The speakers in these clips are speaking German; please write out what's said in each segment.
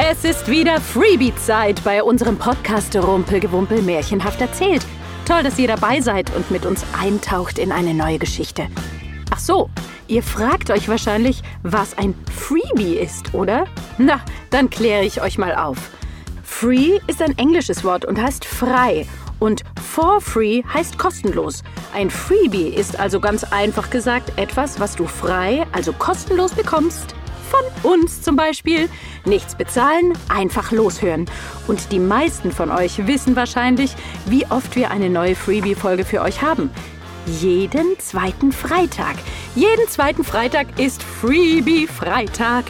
Es ist wieder Freebie-Zeit bei unserem Podcast Rumpelgewumpel märchenhaft erzählt. Toll, dass ihr dabei seid und mit uns eintaucht in eine neue Geschichte. Ach so, ihr fragt euch wahrscheinlich, was ein Freebie ist, oder? Na, dann kläre ich euch mal auf. Free ist ein englisches Wort und heißt frei. Und for free heißt kostenlos. Ein Freebie ist also ganz einfach gesagt etwas, was du frei, also kostenlos bekommst. Von uns zum Beispiel. Nichts bezahlen, einfach loshören. Und die meisten von euch wissen wahrscheinlich, wie oft wir eine neue Freebie-Folge für euch haben. Jeden zweiten Freitag. Jeden zweiten Freitag ist Freebie-Freitag.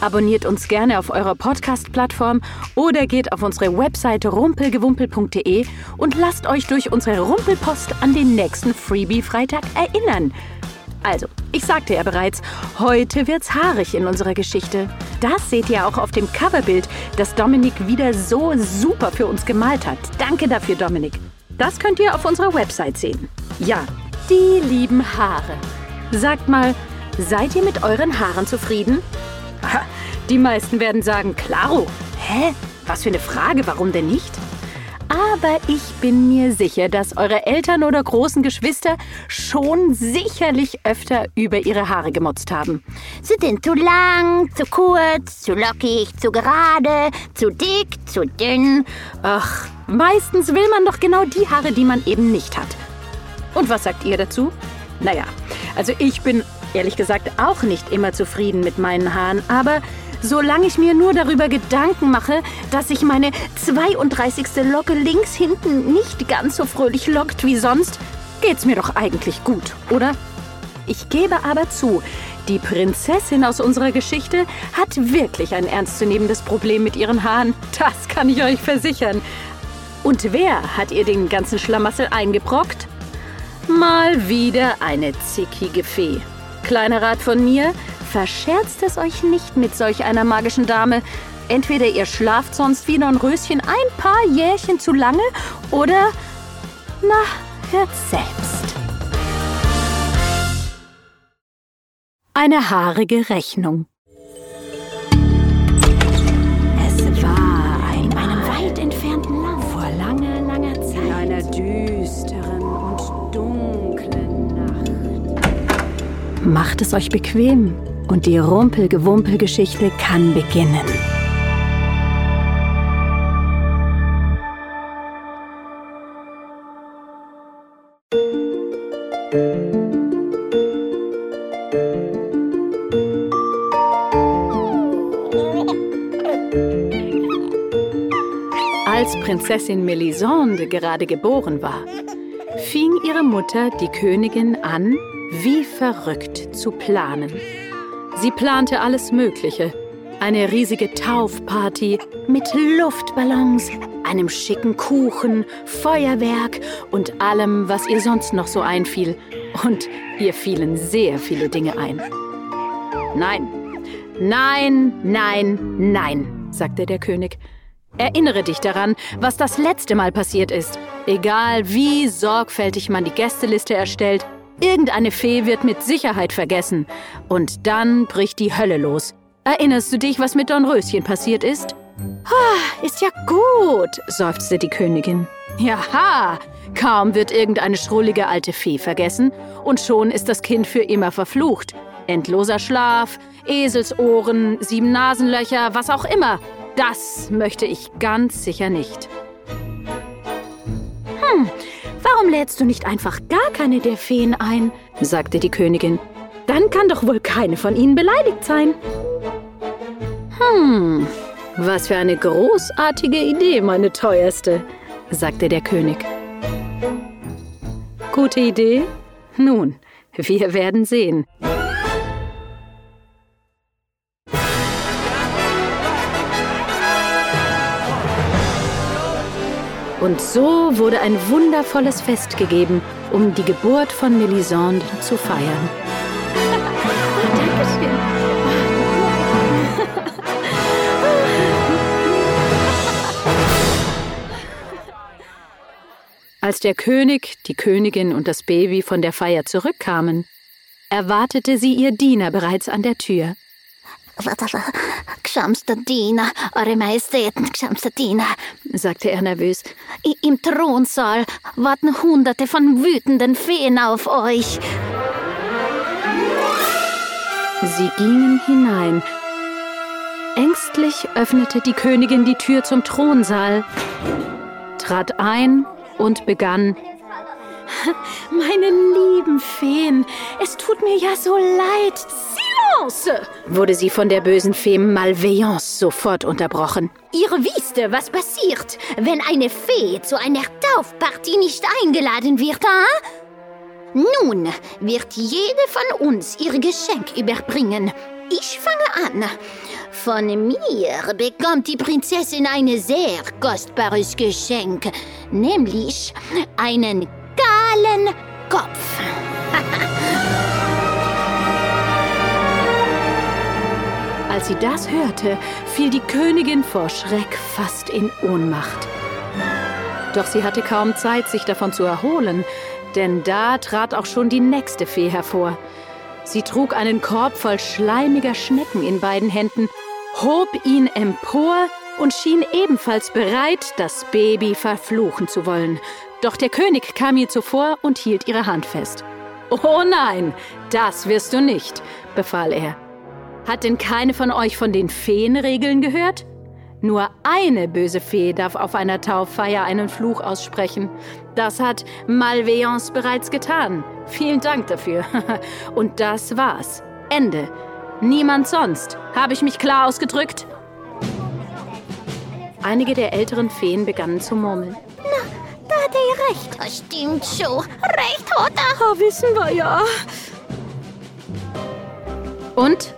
Abonniert uns gerne auf eurer Podcast-Plattform oder geht auf unsere Webseite rumpelgewumpel.de und lasst euch durch unsere Rumpelpost an den nächsten Freebie-Freitag erinnern. Also, ich sagte ja bereits, heute wird's haarig in unserer Geschichte. Das seht ihr auch auf dem Coverbild, das Dominik wieder so super für uns gemalt hat. Danke dafür, Dominik. Das könnt ihr auf unserer Website sehen. Ja, die lieben Haare. Sagt mal, seid ihr mit euren Haaren zufrieden? Die meisten werden sagen, klaro. Hä? Was für eine Frage, warum denn nicht? Aber ich bin mir sicher, dass eure Eltern oder großen Geschwister schon sicherlich öfter über ihre Haare gemotzt haben. Sie sind zu lang, zu kurz, zu lockig, zu gerade, zu dick, zu dünn. Ach, meistens will man doch genau die Haare, die man eben nicht hat. Und was sagt ihr dazu? Naja, also ich bin ehrlich gesagt auch nicht immer zufrieden mit meinen Haaren, aber solange ich mir nur darüber Gedanken mache, dass sich meine 32. Locke links hinten nicht ganz so fröhlich lockt wie sonst, geht's mir doch eigentlich gut, oder? Ich gebe aber zu, die Prinzessin aus unserer Geschichte hat wirklich ein ernstzunehmendes Problem mit ihren Haaren. Das kann ich euch versichern. Und wer hat ihr den ganzen Schlamassel eingebrockt? Mal wieder eine zickige Fee. Kleiner Rat von mir, verscherzt es euch nicht mit solch einer magischen Dame. Entweder ihr schlaft sonst wie Röschen ein paar Jährchen zu lange oder, na, hört selbst. Eine haarige Rechnung. Es war ein, in einem weit entfernten Land vor langer, langer Zeit. In einer düsteren und dunklen Nacht. Macht es euch bequem und die Rumpelgewumpel-Geschichte kann beginnen. Als Prinzessin Melisande gerade geboren war, fing ihre Mutter, die Königin, an, wie verrückt zu planen. Sie plante alles Mögliche. Eine riesige Taufparty mit Luftballons, einem schicken Kuchen, Feuerwerk und allem, was ihr sonst noch so einfiel. Und ihr fielen sehr viele Dinge ein. Nein, nein, nein, nein, sagte der König. Erinnere dich daran, was das letzte Mal passiert ist. Egal wie sorgfältig man die Gästeliste erstellt, Irgendeine Fee wird mit Sicherheit vergessen. Und dann bricht die Hölle los. Erinnerst du dich, was mit Dornröschen passiert ist? Ah, ist ja gut, seufzte die Königin. Jaha, kaum wird irgendeine schrullige alte Fee vergessen und schon ist das Kind für immer verflucht. Endloser Schlaf, Eselsohren, sieben Nasenlöcher, was auch immer. Das möchte ich ganz sicher nicht. Warum lädst du nicht einfach gar keine der Feen ein? sagte die Königin. Dann kann doch wohl keine von ihnen beleidigt sein. Hm, was für eine großartige Idee, meine teuerste, sagte der König. Gute Idee? Nun, wir werden sehen. Und so wurde ein wundervolles Fest gegeben, um die Geburt von Melisande zu feiern. Als der König, die Königin und das Baby von der Feier zurückkamen, erwartete sie ihr Diener bereits an der Tür. Gschamster Diener, Eure Majestäten, gschamster Diener, sagte er nervös. Im Thronsaal warten Hunderte von wütenden Feen auf euch. Sie gingen hinein. Ängstlich öffnete die Königin die Tür zum Thronsaal, trat ein und begann meine lieben Feen, es tut mir ja so leid. Silence! wurde sie von der bösen Fee Malveillance sofort unterbrochen. Ihr wisst, was passiert, wenn eine Fee zu einer Taufpartie nicht eingeladen wird, ha? Nun wird jede von uns ihr Geschenk überbringen. Ich fange an. Von mir bekommt die Prinzessin ein sehr kostbares Geschenk, nämlich einen kahlen Kopf. Als sie das hörte, fiel die Königin vor Schreck fast in Ohnmacht. Doch sie hatte kaum Zeit, sich davon zu erholen, denn da trat auch schon die nächste Fee hervor. Sie trug einen Korb voll schleimiger Schnecken in beiden Händen, hob ihn empor und schien ebenfalls bereit, das Baby verfluchen zu wollen. Doch der König kam ihr zuvor und hielt ihre Hand fest. Oh nein, das wirst du nicht, befahl er. Hat denn keine von euch von den Feenregeln gehört? Nur eine böse Fee darf auf einer Tauffeier einen Fluch aussprechen. Das hat Malveillance bereits getan. Vielen Dank dafür. Und das war's. Ende. Niemand sonst. Habe ich mich klar ausgedrückt? Einige der älteren Feen begannen zu murmeln. Da hat er recht. Das stimmt schon. Recht hat er. Oh, wissen wir ja. Und?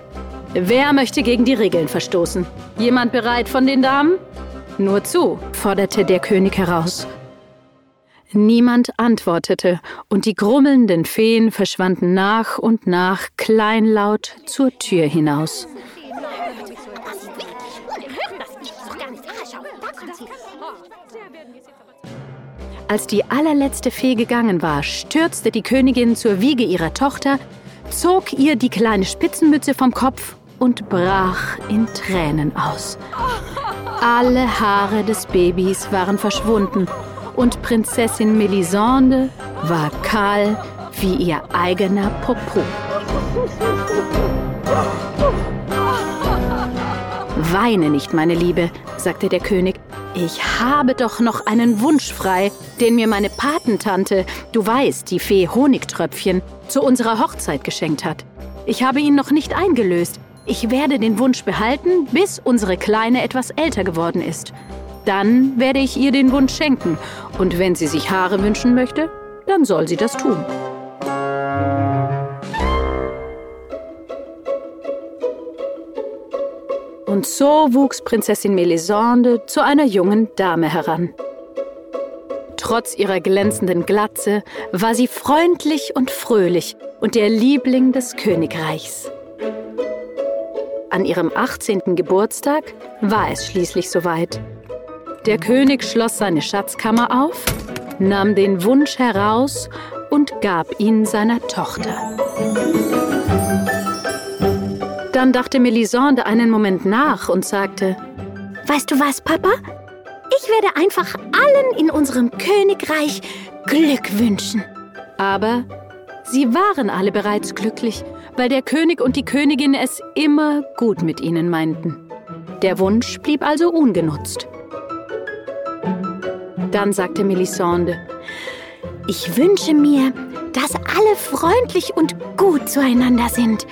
Wer möchte gegen die Regeln verstoßen? Jemand bereit von den Damen? Nur zu, forderte der König heraus. Niemand antwortete, und die grummelnden Feen verschwanden nach und nach kleinlaut zur Tür hinaus. Als die allerletzte Fee gegangen war, stürzte die Königin zur Wiege ihrer Tochter, zog ihr die kleine Spitzenmütze vom Kopf und brach in Tränen aus. Alle Haare des Babys waren verschwunden und Prinzessin Melisande war kahl wie ihr eigener Popo. Weine nicht, meine Liebe, sagte der König. Ich habe doch noch einen Wunsch frei, den mir meine Patentante, du weißt, die Fee Honigtröpfchen, zu unserer Hochzeit geschenkt hat. Ich habe ihn noch nicht eingelöst. Ich werde den Wunsch behalten, bis unsere Kleine etwas älter geworden ist. Dann werde ich ihr den Wunsch schenken. Und wenn sie sich Haare wünschen möchte, dann soll sie das tun. Und so wuchs Prinzessin Melisande zu einer jungen Dame heran. Trotz ihrer glänzenden Glatze war sie freundlich und fröhlich und der Liebling des Königreichs. An ihrem 18. Geburtstag war es schließlich soweit. Der König schloss seine Schatzkammer auf, nahm den Wunsch heraus und gab ihn seiner Tochter. Dann dachte Melisande einen Moment nach und sagte, Weißt du was, Papa? Ich werde einfach allen in unserem Königreich Glück wünschen. Aber sie waren alle bereits glücklich, weil der König und die Königin es immer gut mit ihnen meinten. Der Wunsch blieb also ungenutzt. Dann sagte Melisande, ich wünsche mir, dass alle freundlich und gut zueinander sind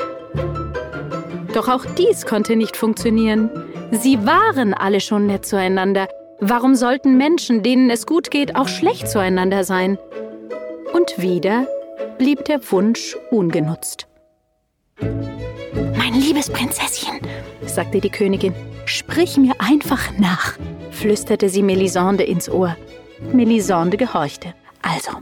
doch auch dies konnte nicht funktionieren. Sie waren alle schon nett zueinander. Warum sollten Menschen, denen es gut geht, auch schlecht zueinander sein? Und wieder blieb der Wunsch ungenutzt. Mein liebes Prinzesschen, sagte die Königin, sprich mir einfach nach, flüsterte sie Melisande ins Ohr. Melisande gehorchte. Also,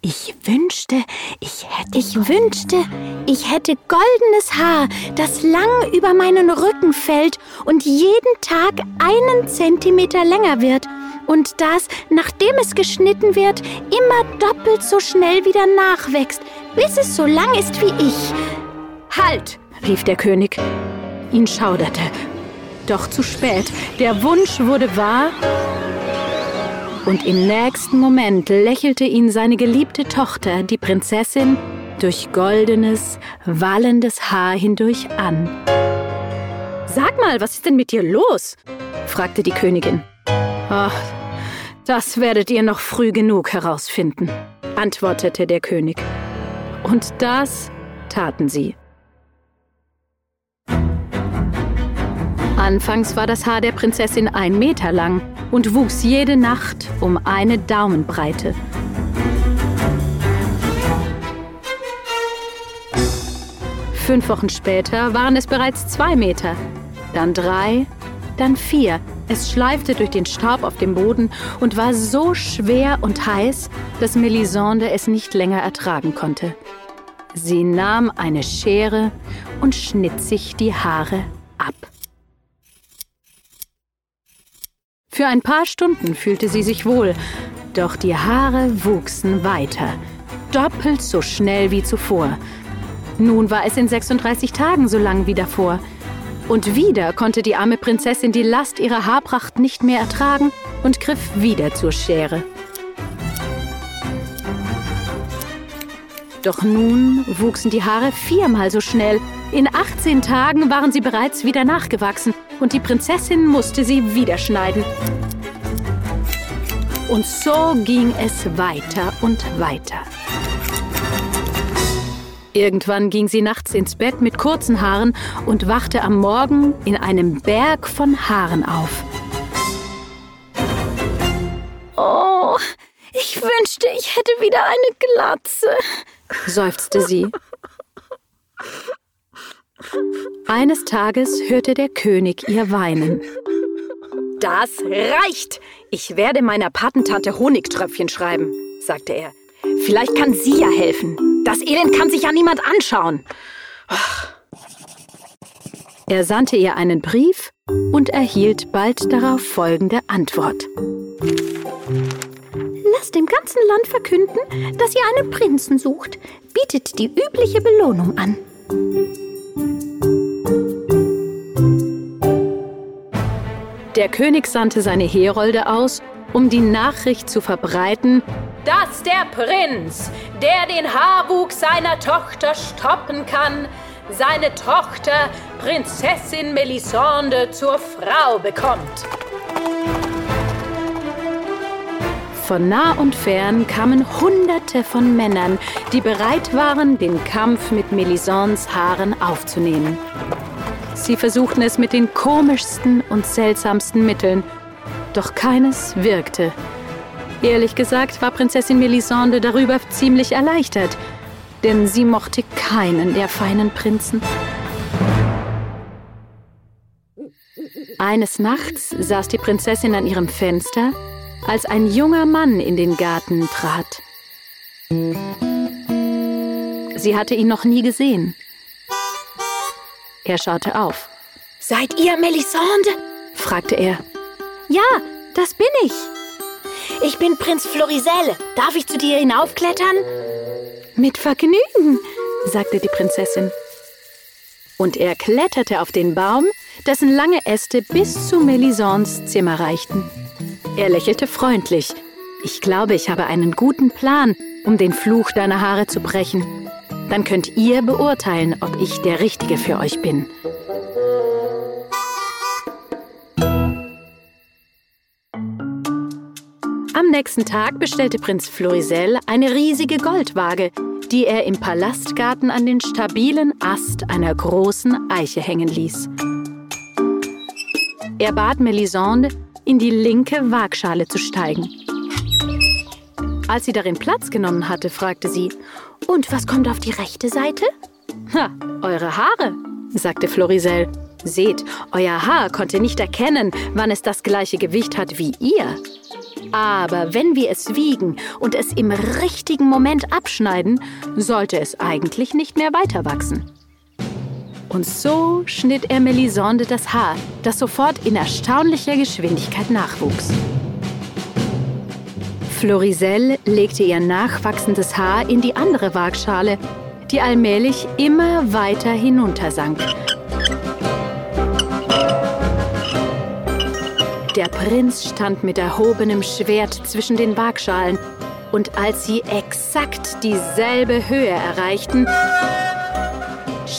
ich wünschte, ich hätte. Ich wünschte, ich hätte goldenes Haar, das lang über meinen Rücken fällt und jeden Tag einen Zentimeter länger wird. Und das, nachdem es geschnitten wird, immer doppelt so schnell wieder nachwächst, bis es so lang ist wie ich. Halt! rief der König. ihn schauderte. Doch zu spät. Der Wunsch wurde wahr. Und im nächsten Moment lächelte ihn seine geliebte Tochter, die Prinzessin, durch goldenes, wallendes Haar hindurch an. Sag mal, was ist denn mit dir los? fragte die Königin. Ach, das werdet ihr noch früh genug herausfinden, antwortete der König. Und das taten sie. Anfangs war das Haar der Prinzessin ein Meter lang und wuchs jede Nacht um eine Daumenbreite. Fünf Wochen später waren es bereits zwei Meter, dann drei, dann vier. Es schleifte durch den Staub auf dem Boden und war so schwer und heiß, dass Melisande es nicht länger ertragen konnte. Sie nahm eine Schere und schnitt sich die Haare ab. Für ein paar Stunden fühlte sie sich wohl, doch die Haare wuchsen weiter, doppelt so schnell wie zuvor. Nun war es in 36 Tagen so lang wie davor. Und wieder konnte die arme Prinzessin die Last ihrer Haarpracht nicht mehr ertragen und griff wieder zur Schere. Doch nun wuchsen die Haare viermal so schnell. In 18 Tagen waren sie bereits wieder nachgewachsen und die Prinzessin musste sie wieder schneiden. Und so ging es weiter und weiter. Irgendwann ging sie nachts ins Bett mit kurzen Haaren und wachte am Morgen in einem Berg von Haaren auf. Oh, ich wünschte, ich hätte wieder eine Glatze, seufzte sie. Eines Tages hörte der König ihr weinen. Das reicht! Ich werde meiner Patentante Honigtröpfchen schreiben, sagte er. Vielleicht kann sie ja helfen. Das Elend kann sich ja niemand anschauen. Er sandte ihr einen Brief und erhielt bald darauf folgende Antwort. Lasst dem ganzen Land verkünden, dass ihr einen Prinzen sucht. Bietet die übliche Belohnung an. Der König sandte seine Herolde aus, um die Nachricht zu verbreiten, dass der Prinz, der den Haarwuchs seiner Tochter stoppen kann, seine Tochter Prinzessin Melisande zur Frau bekommt. Von nah und fern kamen Hunderte von Männern, die bereit waren, den Kampf mit Melisons Haaren aufzunehmen. Sie versuchten es mit den komischsten und seltsamsten Mitteln, doch keines wirkte. Ehrlich gesagt war Prinzessin Melisande darüber ziemlich erleichtert, denn sie mochte keinen der feinen Prinzen. Eines Nachts saß die Prinzessin an ihrem Fenster, als ein junger Mann in den Garten trat. Sie hatte ihn noch nie gesehen. Er schaute auf. Seid ihr Melisande? fragte er. Ja, das bin ich. Ich bin Prinz Florisel. Darf ich zu dir hinaufklettern? Mit Vergnügen, sagte die Prinzessin. Und er kletterte auf den Baum, dessen lange Äste bis zu Melisons Zimmer reichten. Er lächelte freundlich. Ich glaube, ich habe einen guten Plan, um den Fluch deiner Haare zu brechen. Dann könnt ihr beurteilen, ob ich der Richtige für euch bin. Am nächsten Tag bestellte Prinz Florisel eine riesige Goldwaage, die er im Palastgarten an den stabilen Ast einer großen Eiche hängen ließ. Er bat Melisande, in die linke Waagschale zu steigen. Als sie darin Platz genommen hatte, fragte sie, Und was kommt auf die rechte Seite? Ha, eure Haare, sagte Florisel. Seht, euer Haar konnte nicht erkennen, wann es das gleiche Gewicht hat wie ihr. Aber wenn wir es wiegen und es im richtigen Moment abschneiden, sollte es eigentlich nicht mehr weiter wachsen. Und so schnitt er Melisande das Haar, das sofort in erstaunlicher Geschwindigkeit nachwuchs. Florisel legte ihr nachwachsendes Haar in die andere Waagschale, die allmählich immer weiter hinuntersank. Der Prinz stand mit erhobenem Schwert zwischen den Waagschalen, und als sie exakt dieselbe Höhe erreichten,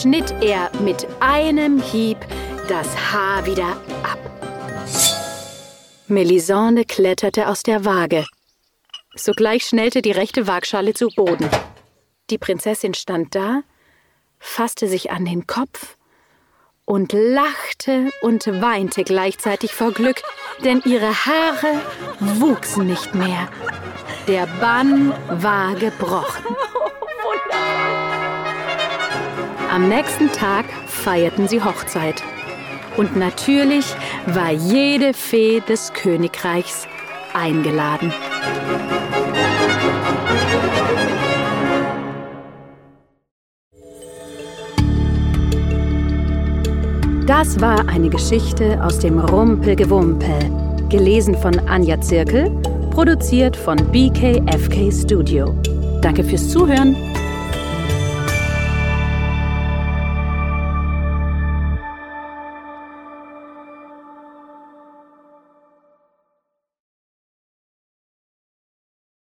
schnitt er mit einem Hieb das Haar wieder ab. Melisande kletterte aus der Waage. Sogleich schnellte die rechte Waagschale zu Boden. Die Prinzessin stand da, fasste sich an den Kopf und lachte und weinte gleichzeitig vor Glück, denn ihre Haare wuchsen nicht mehr. Der Bann war gebrochen. Am nächsten Tag feierten sie Hochzeit. Und natürlich war jede Fee des Königreichs eingeladen. Das war eine Geschichte aus dem Rumpelgewumpel, gelesen von Anja Zirkel, produziert von BKFK Studio. Danke fürs Zuhören.